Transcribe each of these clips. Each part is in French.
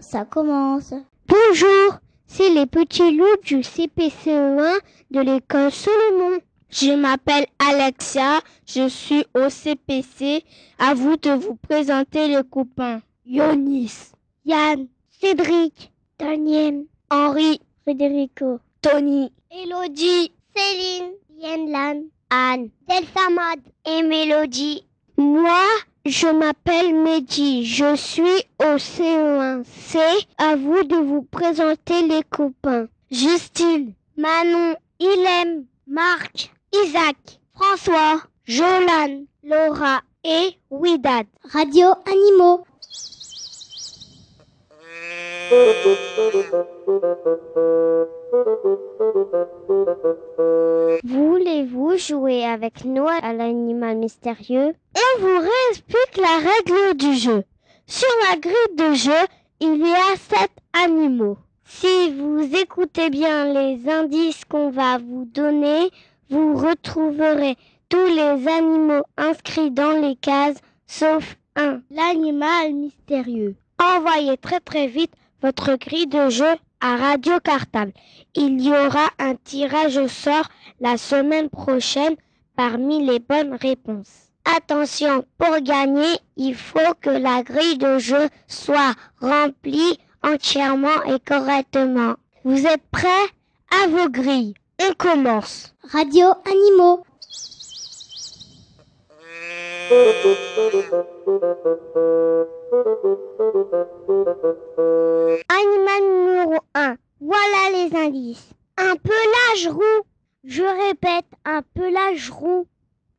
Ça commence. Bonjour, c'est les petits loups du CPCE1 de l'école Solomon. Je m'appelle Alexia, je suis au CPC. À vous de vous présenter les copains. Yonis, Yann, Cédric, Daniel, Henri, Federico, Tony, Elodie, Céline, Yenlan, Anne, Delsamad et Mélodie. Moi, je m'appelle Mehdi, je suis au CE1. C'est à vous de vous présenter les copains. Justine, Manon, Ilem, Marc, Isaac, François, Jolan, Laura et Widad. Radio Animaux. Voulez-vous jouer avec nous à l'animal mystérieux? On vous réexplique la règle du jeu. Sur la grille de jeu, il y a sept animaux. Si vous écoutez bien les indices qu'on va vous donner, vous retrouverez tous les animaux inscrits dans les cases, sauf un, l'animal mystérieux. Envoyez très très vite votre grille de jeu à Radio Cartable. Il y aura un tirage au sort la semaine prochaine parmi les bonnes réponses. Attention, pour gagner, il faut que la grille de jeu soit remplie entièrement et correctement. Vous êtes prêts? À vos grilles. On commence. Radio Animaux. Animal numéro 1. Voilà les indices. Un pelage roux. Je répète, un pelage roux.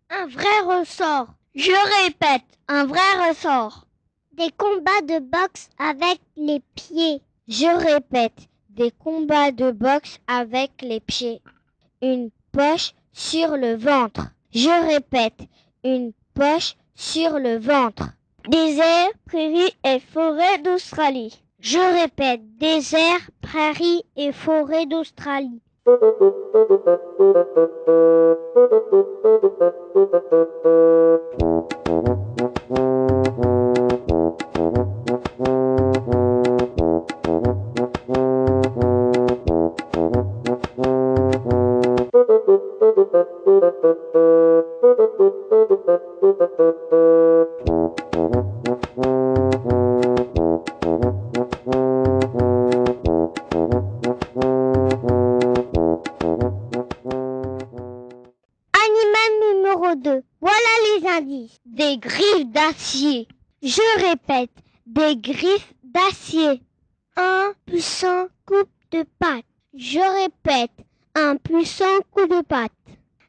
Un vrai ressort. Je répète, un vrai ressort. Des combats de boxe avec les pieds. Je répète, des combats de boxe avec les pieds. Une poche sur le ventre. Je répète, une poche sur le ventre. Désert, prairies et forêts d'Australie. Je répète, désert, prairies et forêts d'Australie. Des griffes d'acier. Je répète, des griffes d'acier. Un puissant coup de patte. Je répète, un puissant coup de patte.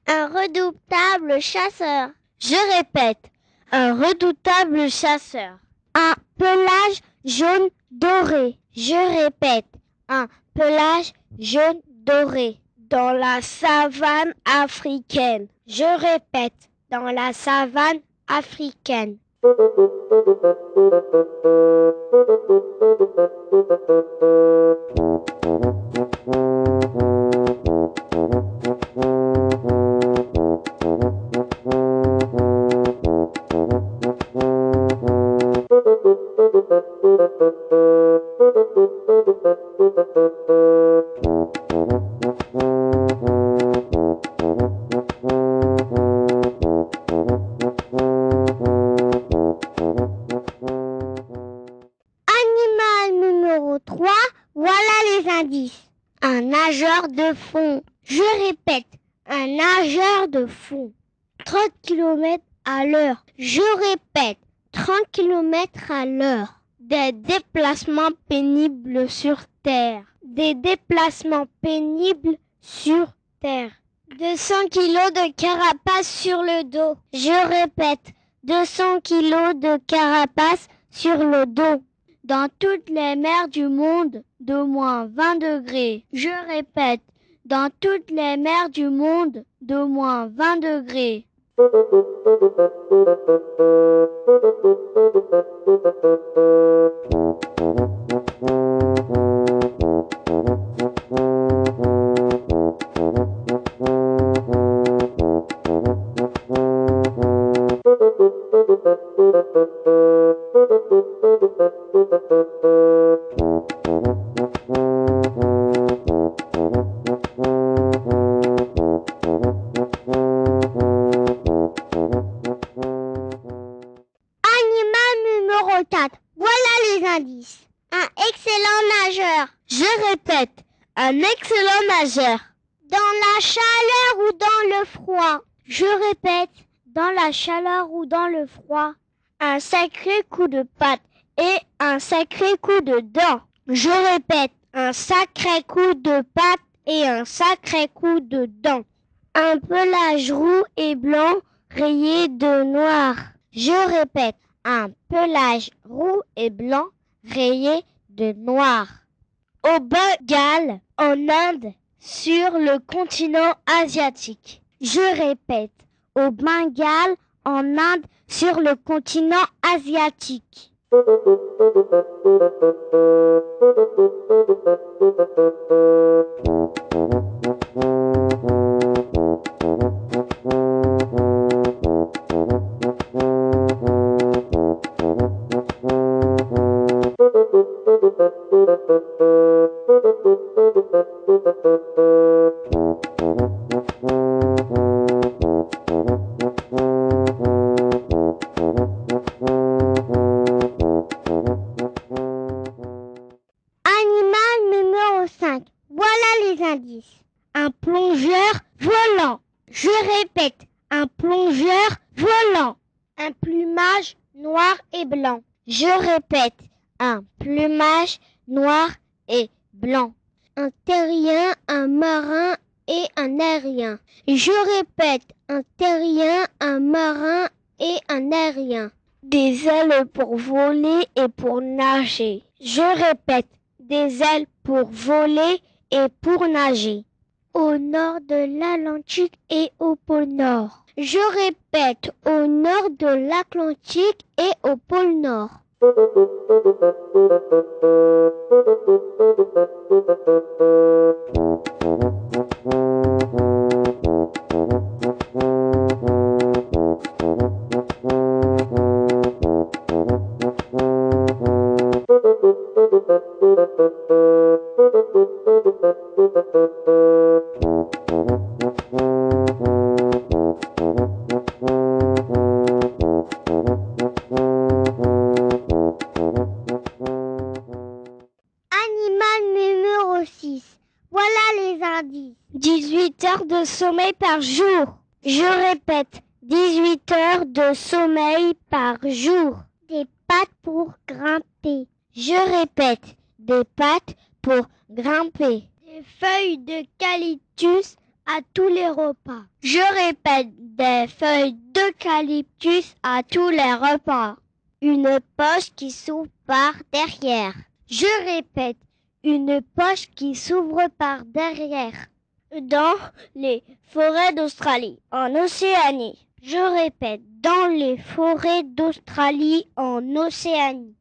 Un redoutable chasseur. Je répète, un redoutable chasseur. Un pelage jaune doré. Je répète, un pelage jaune doré. Dans la savane africaine. Je répète, dans la savane africaine. De fond. Je répète, un nageur de fond. 30 km à l'heure. Je répète, 30 km à l'heure. Des déplacements pénibles sur Terre. Des déplacements pénibles sur terre. 200 kilos de carapace sur le dos. Je répète, 200 kilos de carapace sur le dos. Dans toutes les mers du monde, de moins 20 degrés. Je répète, dans toutes les mers du monde, de moins 20 degrés. Animal dans. Je répète, dans la chaleur ou dans le froid. Un sacré coup de patte et un sacré coup de dent. Je répète, un sacré coup de patte et un sacré coup de dent. Un pelage roux et blanc rayé de noir. Je répète, un pelage roux et blanc rayé de noir. Au Bengale, en Inde, sur le continent asiatique. Je répète, au Bengale, en Inde, sur le continent asiatique. Noir et blanc. Je répète, un plumage noir et blanc. Un terrien, un marin et un aérien. Je répète, un terrien, un marin et un aérien. Des ailes pour voler et pour nager. Je répète, des ailes pour voler et pour nager. Au nord de l'Atlantique et au pôle Nord. Je répète, au nord de l'Atlantique et au pôle Nord. De sommeil par jour. Je répète, 18 heures de sommeil par jour. Des pattes pour grimper. Je répète, des pattes pour grimper. Des feuilles d'eucalyptus à tous les repas. Je répète, des feuilles d'eucalyptus à tous les repas. Une poche qui s'ouvre par derrière. Je répète, une poche qui s'ouvre par derrière. Dans les forêts d'Australie, en Océanie. Je répète, dans les forêts d'Australie, en Océanie.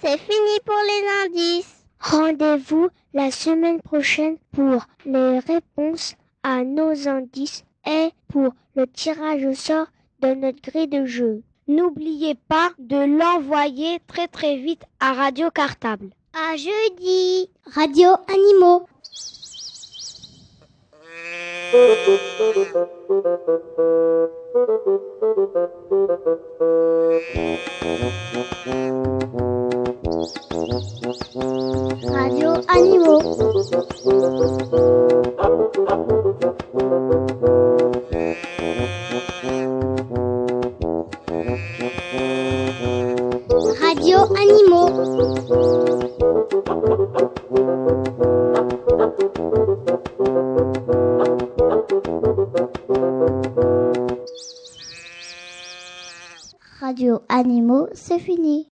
C'est fini pour les indices. Rendez-vous la semaine prochaine pour les réponses à nos indices et pour le tirage au sort de notre grille de jeu. N'oubliez pas de l'envoyer très très vite à Radio Cartable. À jeudi. Radio Animaux. Radio Animaux. Radio Animaux.